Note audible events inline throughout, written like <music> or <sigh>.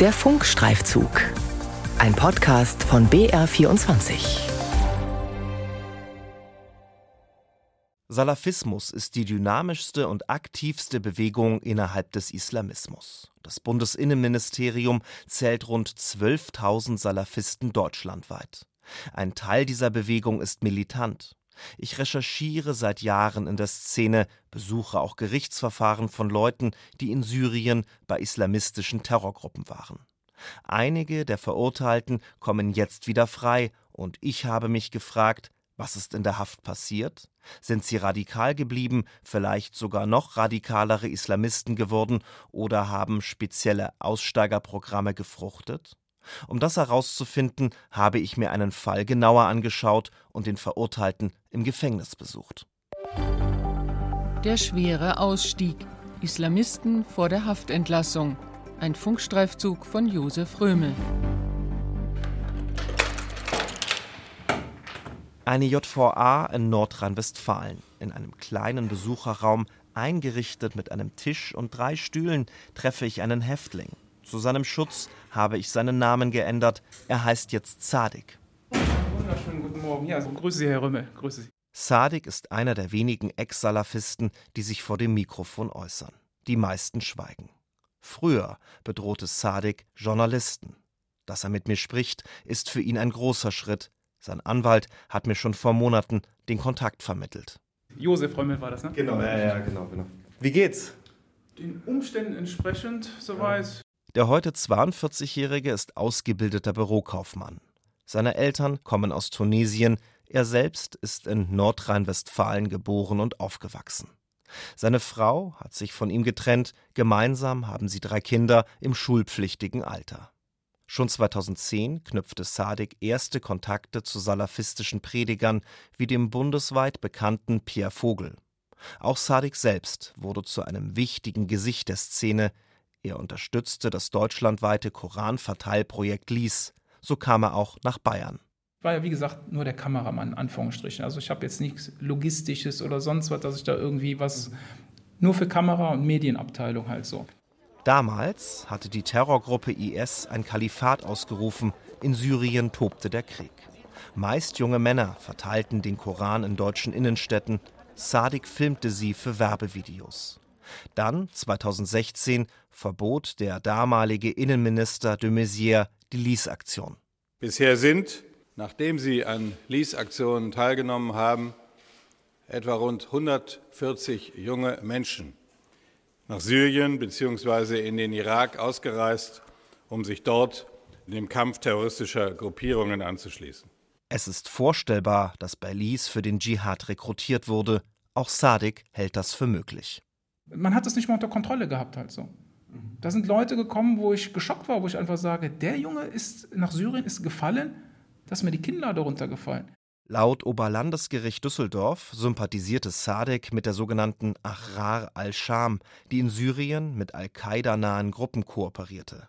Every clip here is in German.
Der Funkstreifzug. Ein Podcast von BR24. Salafismus ist die dynamischste und aktivste Bewegung innerhalb des Islamismus. Das Bundesinnenministerium zählt rund 12.000 Salafisten deutschlandweit. Ein Teil dieser Bewegung ist militant. Ich recherchiere seit Jahren in der Szene, besuche auch Gerichtsverfahren von Leuten, die in Syrien bei islamistischen Terrorgruppen waren. Einige der Verurteilten kommen jetzt wieder frei, und ich habe mich gefragt, was ist in der Haft passiert? Sind sie radikal geblieben, vielleicht sogar noch radikalere Islamisten geworden oder haben spezielle Aussteigerprogramme gefruchtet? Um das herauszufinden, habe ich mir einen Fall genauer angeschaut und den Verurteilten im Gefängnis besucht. Der schwere Ausstieg. Islamisten vor der Haftentlassung. Ein Funkstreifzug von Josef Römel. Eine JVA in Nordrhein-Westfalen. In einem kleinen Besucherraum, eingerichtet mit einem Tisch und drei Stühlen, treffe ich einen Häftling. Zu seinem Schutz habe ich seinen Namen geändert. Er heißt jetzt Sadik. Wunderschönen guten Morgen. Ja, also grüße Sie, Herr Römmel. Grüße Sie. Sadik ist einer der wenigen Ex-Salafisten, die sich vor dem Mikrofon äußern. Die meisten schweigen. Früher bedrohte Sadik Journalisten. Dass er mit mir spricht, ist für ihn ein großer Schritt, sein Anwalt hat mir schon vor Monaten den Kontakt vermittelt. Josef Römmel war das, ne? Genau, ja, ja, genau, genau. Wie geht's? Den Umständen entsprechend soweit. Der heute 42-Jährige ist ausgebildeter Bürokaufmann. Seine Eltern kommen aus Tunesien, er selbst ist in Nordrhein-Westfalen geboren und aufgewachsen. Seine Frau hat sich von ihm getrennt, gemeinsam haben sie drei Kinder im schulpflichtigen Alter. Schon 2010 knüpfte Sadik erste Kontakte zu salafistischen Predigern wie dem bundesweit bekannten Pierre Vogel. Auch Sadik selbst wurde zu einem wichtigen Gesicht der Szene. Er unterstützte das deutschlandweite Koranverteilprojekt LIS. So kam er auch nach Bayern. War ja, wie gesagt, nur der Kameramann, Anführungsstrichen. Also ich habe jetzt nichts Logistisches oder sonst was, dass ich da irgendwie was. Nur für Kamera- und Medienabteilung halt so. Damals hatte die Terrorgruppe IS ein Kalifat ausgerufen, in Syrien tobte der Krieg. Meist junge Männer verteilten den Koran in deutschen Innenstädten, Sadik filmte sie für Werbevideos. Dann, 2016, verbot der damalige Innenminister de Maizière die Lease-Aktion. Bisher sind, nachdem sie an Lease-Aktionen teilgenommen haben, etwa rund 140 junge Menschen nach Syrien bzw. in den Irak ausgereist, um sich dort dem Kampf terroristischer Gruppierungen anzuschließen. Es ist vorstellbar, dass Bailis für den Dschihad rekrutiert wurde. Auch Sadik hält das für möglich. Man hat es nicht mal unter Kontrolle gehabt, halt so. Da sind Leute gekommen, wo ich geschockt war, wo ich einfach sage, der Junge ist nach Syrien ist gefallen, dass mir die Kinder darunter gefallen. Laut Oberlandesgericht Düsseldorf sympathisierte Sadek mit der sogenannten Ahrar al-Scham, die in Syrien mit Al-Qaida-nahen Gruppen kooperierte.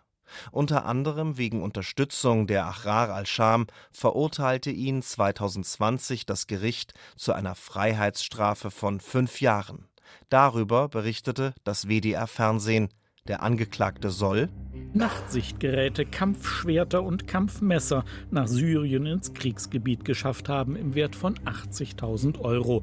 Unter anderem wegen Unterstützung der Ahrar al-Scham verurteilte ihn 2020 das Gericht zu einer Freiheitsstrafe von fünf Jahren. Darüber berichtete das WDR Fernsehen. Der Angeklagte soll Nachtsichtgeräte, Kampfschwerter und Kampfmesser nach Syrien ins Kriegsgebiet geschafft haben im Wert von 80.000 Euro.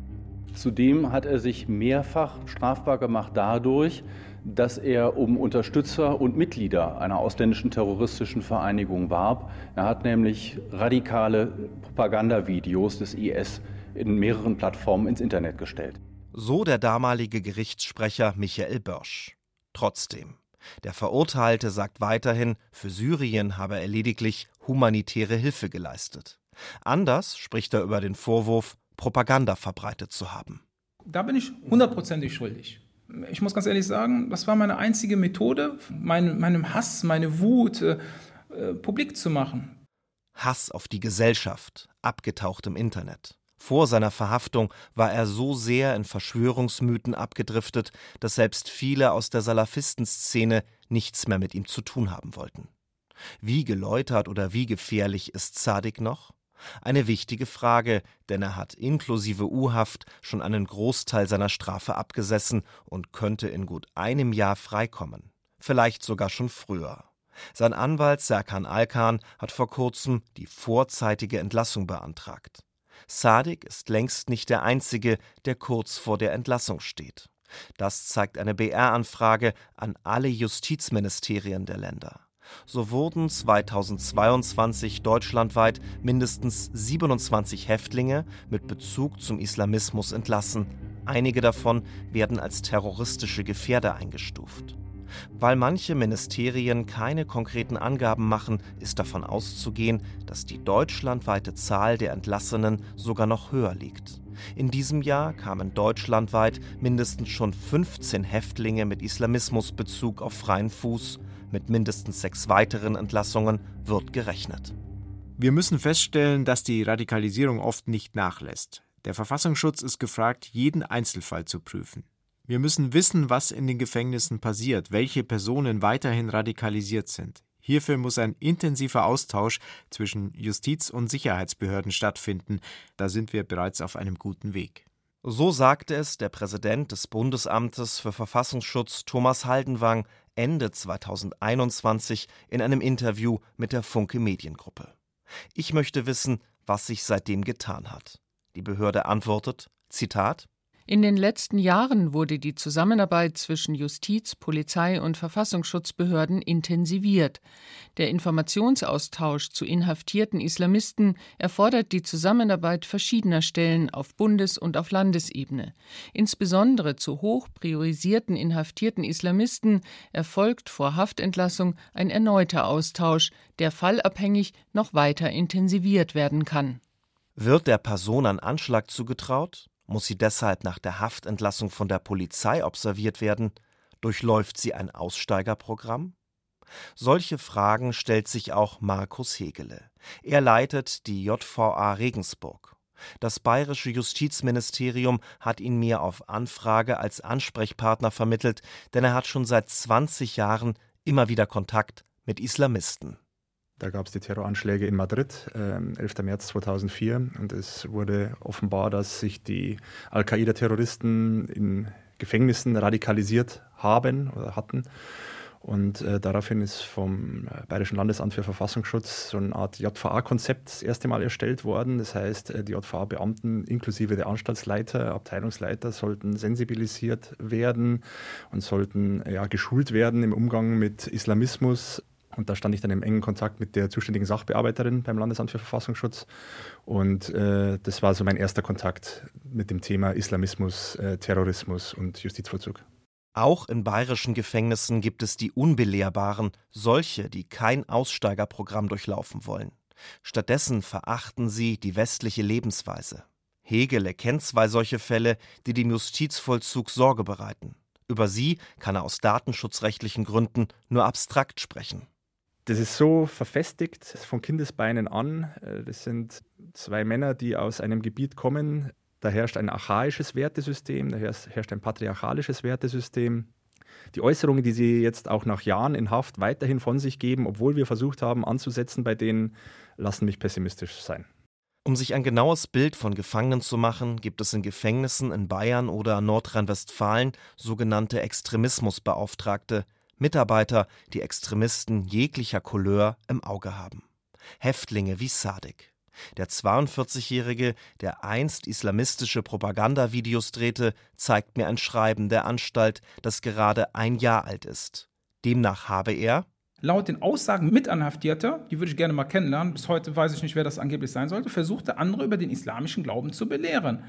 Zudem hat er sich mehrfach strafbar gemacht dadurch, dass er um Unterstützer und Mitglieder einer ausländischen terroristischen Vereinigung warb. Er hat nämlich radikale Propagandavideos des IS in mehreren Plattformen ins Internet gestellt. So der damalige Gerichtssprecher Michael Börsch. Trotzdem, der Verurteilte sagt weiterhin, für Syrien habe er lediglich humanitäre Hilfe geleistet. Anders spricht er über den Vorwurf, Propaganda verbreitet zu haben. Da bin ich hundertprozentig schuldig. Ich muss ganz ehrlich sagen, das war meine einzige Methode, mein, meinem Hass, meine Wut äh, äh publik zu machen. Hass auf die Gesellschaft, abgetaucht im Internet. Vor seiner Verhaftung war er so sehr in Verschwörungsmythen abgedriftet, dass selbst viele aus der Salafistenszene nichts mehr mit ihm zu tun haben wollten. Wie geläutert oder wie gefährlich ist Zadig noch? Eine wichtige Frage, denn er hat inklusive U-Haft schon einen Großteil seiner Strafe abgesessen und könnte in gut einem Jahr freikommen. Vielleicht sogar schon früher. Sein Anwalt Serkan Alkan hat vor kurzem die vorzeitige Entlassung beantragt. Sadik ist längst nicht der Einzige, der kurz vor der Entlassung steht. Das zeigt eine BR-Anfrage an alle Justizministerien der Länder. So wurden 2022 deutschlandweit mindestens 27 Häftlinge mit Bezug zum Islamismus entlassen. Einige davon werden als terroristische Gefährder eingestuft. Weil manche Ministerien keine konkreten Angaben machen, ist davon auszugehen, dass die deutschlandweite Zahl der Entlassenen sogar noch höher liegt. In diesem Jahr kamen deutschlandweit mindestens schon 15 Häftlinge mit Islamismusbezug auf freien Fuß. Mit mindestens sechs weiteren Entlassungen wird gerechnet. Wir müssen feststellen, dass die Radikalisierung oft nicht nachlässt. Der Verfassungsschutz ist gefragt, jeden Einzelfall zu prüfen. Wir müssen wissen, was in den Gefängnissen passiert, welche Personen weiterhin radikalisiert sind. Hierfür muss ein intensiver Austausch zwischen Justiz- und Sicherheitsbehörden stattfinden. Da sind wir bereits auf einem guten Weg. So sagte es der Präsident des Bundesamtes für Verfassungsschutz Thomas Haldenwang Ende 2021 in einem Interview mit der Funke Mediengruppe. Ich möchte wissen, was sich seitdem getan hat. Die Behörde antwortet, Zitat, in den letzten Jahren wurde die Zusammenarbeit zwischen Justiz, Polizei und Verfassungsschutzbehörden intensiviert. Der Informationsaustausch zu inhaftierten Islamisten erfordert die Zusammenarbeit verschiedener Stellen auf Bundes- und auf Landesebene. Insbesondere zu hoch priorisierten inhaftierten Islamisten erfolgt vor Haftentlassung ein erneuter Austausch, der fallabhängig noch weiter intensiviert werden kann. Wird der Person ein Anschlag zugetraut? Muss sie deshalb nach der Haftentlassung von der Polizei observiert werden? Durchläuft sie ein Aussteigerprogramm? Solche Fragen stellt sich auch Markus Hegele. Er leitet die JVA Regensburg. Das bayerische Justizministerium hat ihn mir auf Anfrage als Ansprechpartner vermittelt, denn er hat schon seit 20 Jahren immer wieder Kontakt mit Islamisten. Da gab es die Terroranschläge in Madrid, äh, 11. März 2004. Und es wurde offenbar, dass sich die Al-Qaida-Terroristen in Gefängnissen radikalisiert haben oder hatten. Und äh, daraufhin ist vom äh, Bayerischen Landesamt für Verfassungsschutz so eine Art JVA-Konzept das erste Mal erstellt worden. Das heißt, äh, die JVA-Beamten inklusive der Anstaltsleiter, Abteilungsleiter sollten sensibilisiert werden und sollten ja, geschult werden im Umgang mit Islamismus, und da stand ich dann im engen Kontakt mit der zuständigen Sachbearbeiterin beim Landesamt für Verfassungsschutz. Und äh, das war so mein erster Kontakt mit dem Thema Islamismus, äh, Terrorismus und Justizvollzug. Auch in bayerischen Gefängnissen gibt es die Unbelehrbaren, solche, die kein Aussteigerprogramm durchlaufen wollen. Stattdessen verachten sie die westliche Lebensweise. Hegel erkennt zwei solche Fälle, die dem Justizvollzug Sorge bereiten. Über sie kann er aus datenschutzrechtlichen Gründen nur abstrakt sprechen. Das ist so verfestigt von Kindesbeinen an. Äh, das sind zwei Männer, die aus einem Gebiet kommen. Da herrscht ein archaisches Wertesystem, da herrscht ein patriarchalisches Wertesystem. Die Äußerungen, die sie jetzt auch nach Jahren in Haft weiterhin von sich geben, obwohl wir versucht haben anzusetzen bei denen, lassen mich pessimistisch sein. Um sich ein genaues Bild von Gefangenen zu machen, gibt es in Gefängnissen in Bayern oder Nordrhein-Westfalen sogenannte Extremismusbeauftragte, Mitarbeiter, die Extremisten jeglicher Couleur im Auge haben. Häftlinge wie Sadik. Der 42-Jährige, der einst islamistische Propagandavideos drehte, zeigt mir ein Schreiben der Anstalt, das gerade ein Jahr alt ist. Demnach habe er laut den Aussagen Mitanhaftierter, die würde ich gerne mal kennenlernen, bis heute weiß ich nicht, wer das angeblich sein sollte, versuchte andere über den islamischen Glauben zu belehren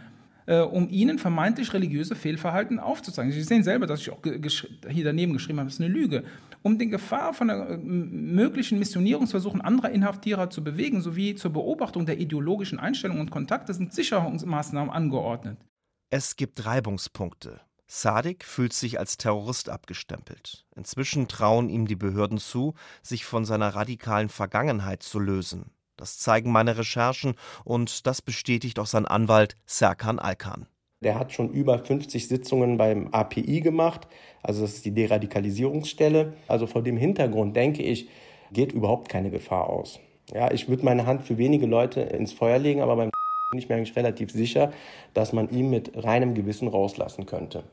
äh, um ihnen vermeintlich religiöse Fehlverhalten aufzuzeigen. Sie sehen selber, dass ich auch hier daneben geschrieben habe, das ist eine Lüge. Um den Gefahr von äh, möglichen Missionierungsversuchen anderer Inhaftierer zu bewegen, sowie zur Beobachtung der ideologischen Einstellungen und Kontakte sind Sicherungsmaßnahmen angeordnet. Es gibt Reibungspunkte. Sadik fühlt sich als Terrorist abgestempelt. Inzwischen trauen ihm die Behörden zu, sich von seiner radikalen Vergangenheit zu lösen. Das zeigen meine Recherchen und das bestätigt auch sein Anwalt Serkan Alkan. Der hat schon über 50 Sitzungen beim API gemacht, also das ist die Deradikalisierungsstelle. Also vor dem Hintergrund denke ich, geht überhaupt keine Gefahr aus. Ja, ich würde meine Hand für wenige Leute ins Feuer legen, aber beim <laughs> bin ich mir eigentlich relativ sicher, dass man ihn mit reinem Gewissen rauslassen könnte.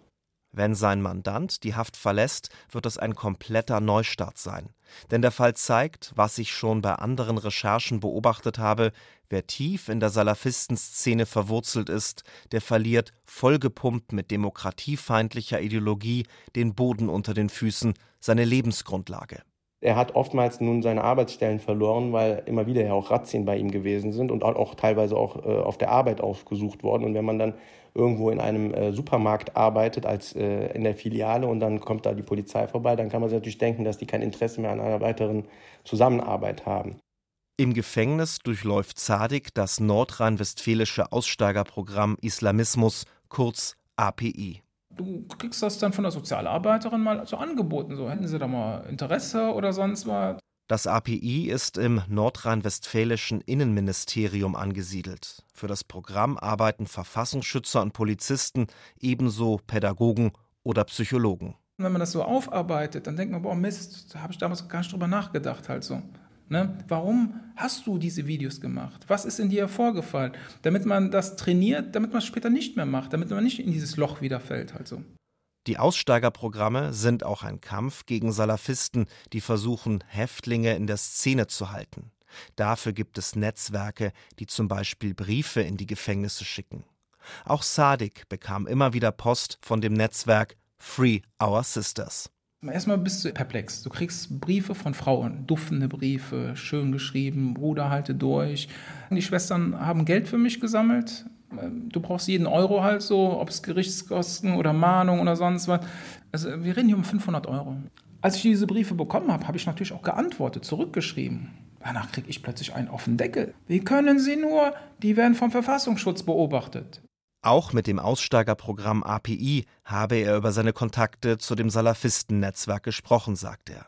Wenn sein Mandant die Haft verlässt, wird es ein kompletter Neustart sein. Denn der Fall zeigt, was ich schon bei anderen Recherchen beobachtet habe, wer tief in der Salafistenszene verwurzelt ist, der verliert, vollgepumpt mit demokratiefeindlicher Ideologie, den Boden unter den Füßen, seine Lebensgrundlage. Er hat oftmals nun seine Arbeitsstellen verloren, weil immer wieder ja auch Razzien bei ihm gewesen sind und auch, teilweise auch äh, auf der Arbeit aufgesucht worden. Und wenn man dann irgendwo in einem äh, Supermarkt arbeitet als äh, in der Filiale und dann kommt da die Polizei vorbei, dann kann man sich natürlich denken, dass die kein Interesse mehr an einer weiteren Zusammenarbeit haben. Im Gefängnis durchläuft Zadig das nordrhein-westfälische Aussteigerprogramm Islamismus, kurz API. Du kriegst das dann von der Sozialarbeiterin mal so angeboten, so hätten sie da mal Interesse oder sonst was. Das API ist im nordrhein-westfälischen Innenministerium angesiedelt. Für das Programm arbeiten Verfassungsschützer und Polizisten, ebenso Pädagogen oder Psychologen. Und wenn man das so aufarbeitet, dann denkt man, boah, Mist, da habe ich damals gar nicht drüber nachgedacht halt so. Ne? Warum hast du diese Videos gemacht? Was ist in dir vorgefallen? Damit man das trainiert, damit man es später nicht mehr macht, damit man nicht in dieses Loch wiederfällt halt so. Die Aussteigerprogramme sind auch ein Kampf gegen Salafisten, die versuchen, Häftlinge in der Szene zu halten. Dafür gibt es Netzwerke, die zum Beispiel Briefe in die Gefängnisse schicken. Auch Sadik bekam immer wieder Post von dem Netzwerk Free Our Sisters. Erstmal bist du perplex. Du kriegst Briefe von Frauen, duftende Briefe, schön geschrieben, Bruder, halte durch. Die Schwestern haben Geld für mich gesammelt. Ähm, du brauchst jeden Euro halt so, ob es Gerichtskosten oder Mahnung oder sonst was. Also wir reden hier um 500 Euro. Als ich diese Briefe bekommen habe, habe ich natürlich auch geantwortet, zurückgeschrieben. Danach kriege ich plötzlich einen offenen Deckel. Wie können Sie nur? Die werden vom Verfassungsschutz beobachtet. Auch mit dem Aussteigerprogramm API habe er über seine Kontakte zu dem Salafisten-Netzwerk gesprochen, sagt er.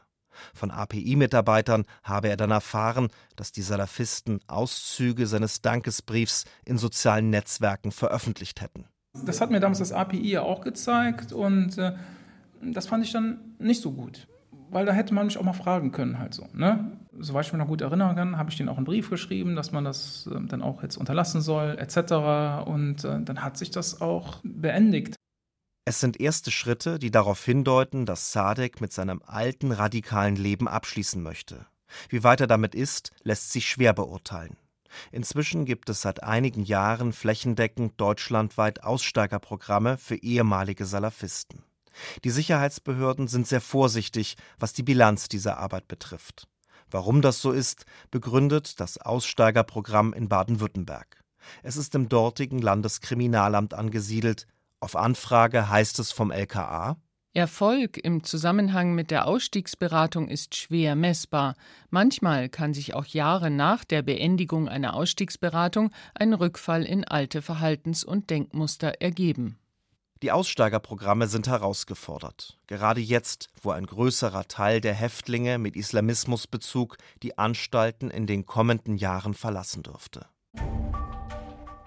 Von API-Mitarbeitern habe er dann erfahren, dass die Salafisten Auszüge seines Dankesbriefs in sozialen Netzwerken veröffentlicht hätten. Das hat mir damals das API ja auch gezeigt und äh, das fand ich dann nicht so gut. Weil da hätte man mich auch mal fragen können, halt so. Ne? Soweit ich mich noch gut erinnern kann, habe ich denen auch einen Brief geschrieben, dass man das äh, dann auch jetzt unterlassen soll, etc. Und äh, dann hat sich das auch beendigt. Es sind erste Schritte, die darauf hindeuten, dass Sadek mit seinem alten radikalen Leben abschließen möchte. Wie weit er damit ist, lässt sich schwer beurteilen. Inzwischen gibt es seit einigen Jahren flächendeckend deutschlandweit Aussteigerprogramme für ehemalige Salafisten. Die Sicherheitsbehörden sind sehr vorsichtig, was die Bilanz dieser Arbeit betrifft. Warum das so ist, begründet das Aussteigerprogramm in Baden-Württemberg. Es ist im dortigen Landeskriminalamt angesiedelt, auf Anfrage heißt es vom LKA Erfolg im Zusammenhang mit der Ausstiegsberatung ist schwer messbar. Manchmal kann sich auch Jahre nach der Beendigung einer Ausstiegsberatung ein Rückfall in alte Verhaltens- und Denkmuster ergeben. Die Aussteigerprogramme sind herausgefordert. Gerade jetzt, wo ein größerer Teil der Häftlinge mit Islamismusbezug die Anstalten in den kommenden Jahren verlassen dürfte.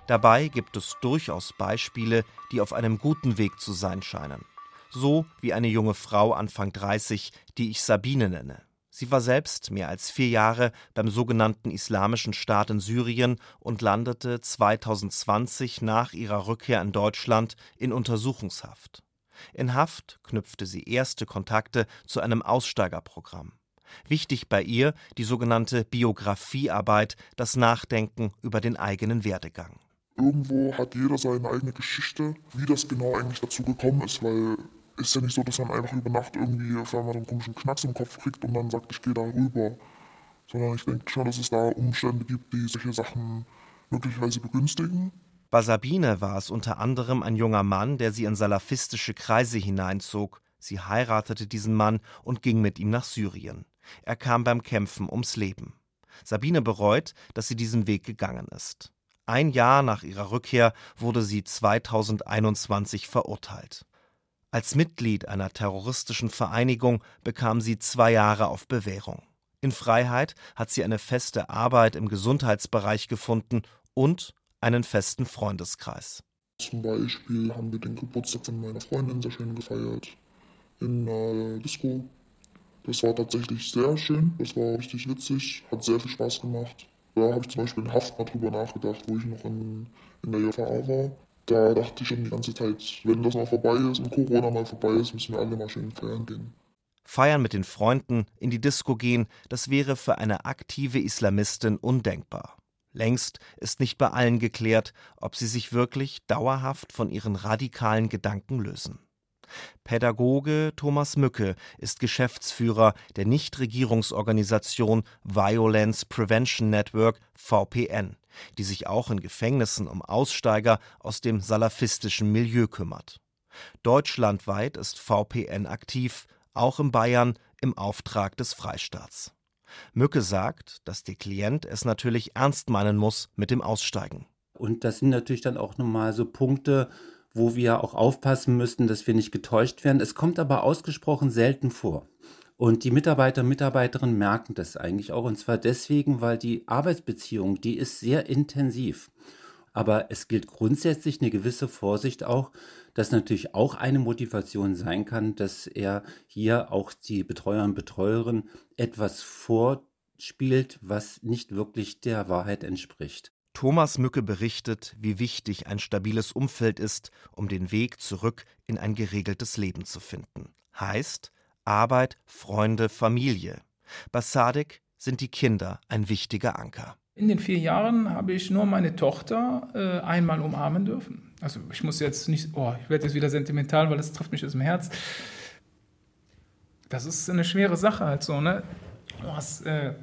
Dabei gibt es durchaus Beispiele, die auf einem guten Weg zu sein scheinen. So wie eine junge Frau Anfang 30, die ich Sabine nenne. Sie war selbst mehr als vier Jahre beim sogenannten Islamischen Staat in Syrien und landete 2020 nach ihrer Rückkehr in Deutschland in Untersuchungshaft. In Haft knüpfte sie erste Kontakte zu einem Aussteigerprogramm. Wichtig bei ihr die sogenannte Biografiearbeit, das Nachdenken über den eigenen Werdegang irgendwo hat jeder seine eigene Geschichte, wie das genau eigentlich dazu gekommen ist, weil ist ja nicht so, dass man einfach über Nacht irgendwie auf einmal einen komischen Knacks im Kopf kriegt und dann sagt, ich gehe da rüber. Sondern ich denke schon, dass es da Umstände gibt, die solche Sachen möglicherweise begünstigen. Bei Sabine war es unter anderem ein junger Mann, der sie in salafistische Kreise hineinzog. Sie heiratete diesen Mann und ging mit ihm nach Syrien. Er kam beim Kämpfen ums Leben. Sabine bereut, dass sie diesen Weg gegangen ist. Ein Jahr nach ihrer Rückkehr wurde sie 2021 verurteilt. Als Mitglied einer terroristischen Vereinigung bekam sie zwei Jahre auf Bewährung. In Freiheit hat sie eine feste Arbeit im Gesundheitsbereich gefunden und einen festen Freundeskreis. Zum Beispiel haben wir den Geburtstag von meiner Freundin sehr schön gefeiert in der Disco. Das war tatsächlich sehr schön, das war richtig witzig, hat sehr viel Spaß gemacht. Da habe ich zum Beispiel in Haft mal drüber nachgedacht, wo ich noch in, in der JVA war. Da dachte ich schon die ganze Zeit, wenn das mal vorbei ist und Corona mal vorbei ist, müssen wir alle mal schön feiern gehen. Feiern mit den Freunden, in die Disco gehen, das wäre für eine aktive Islamistin undenkbar. Längst ist nicht bei allen geklärt, ob sie sich wirklich dauerhaft von ihren radikalen Gedanken lösen. Pädagoge Thomas Mücke ist Geschäftsführer der Nichtregierungsorganisation Violence Prevention Network VPN, die sich auch in Gefängnissen um Aussteiger aus dem salafistischen Milieu kümmert. Deutschlandweit ist VPN aktiv, auch in Bayern im Auftrag des Freistaats. Mücke sagt, dass der Klient es natürlich ernst meinen muss mit dem Aussteigen. Und das sind natürlich dann auch nochmal so Punkte, wo wir auch aufpassen müssen, dass wir nicht getäuscht werden. Es kommt aber ausgesprochen selten vor. Und die Mitarbeiter und Mitarbeiterinnen merken das eigentlich auch. Und zwar deswegen, weil die Arbeitsbeziehung, die ist sehr intensiv. Aber es gilt grundsätzlich eine gewisse Vorsicht auch, dass natürlich auch eine Motivation sein kann, dass er hier auch die Betreuer und Betreuerin etwas vorspielt, was nicht wirklich der Wahrheit entspricht. Thomas Mücke berichtet, wie wichtig ein stabiles Umfeld ist, um den Weg zurück in ein geregeltes Leben zu finden. Heißt Arbeit, Freunde, Familie. Bei Sadik sind die Kinder ein wichtiger Anker. In den vier Jahren habe ich nur meine Tochter äh, einmal umarmen dürfen. Also ich muss jetzt nicht, oh, ich werde jetzt wieder sentimental, weil das trifft mich aus dem Herz. Das ist eine schwere Sache halt so, ne? Du hast äh,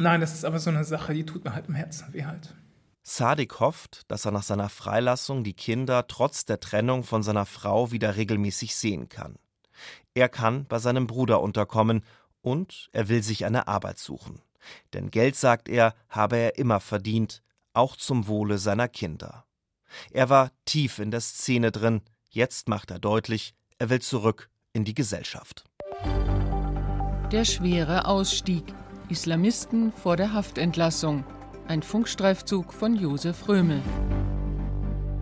Nein, das ist aber so eine Sache, die tut mir halt im Herzen weh halt. Sadik hofft, dass er nach seiner Freilassung die Kinder trotz der Trennung von seiner Frau wieder regelmäßig sehen kann. Er kann bei seinem Bruder unterkommen und er will sich eine Arbeit suchen. Denn Geld, sagt er, habe er immer verdient, auch zum Wohle seiner Kinder. Er war tief in der Szene drin, jetzt macht er deutlich, er will zurück in die Gesellschaft. Der schwere Ausstieg. Islamisten vor der Haftentlassung. Ein Funkstreifzug von Josef Römel.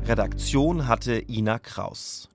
Redaktion hatte Ina Kraus.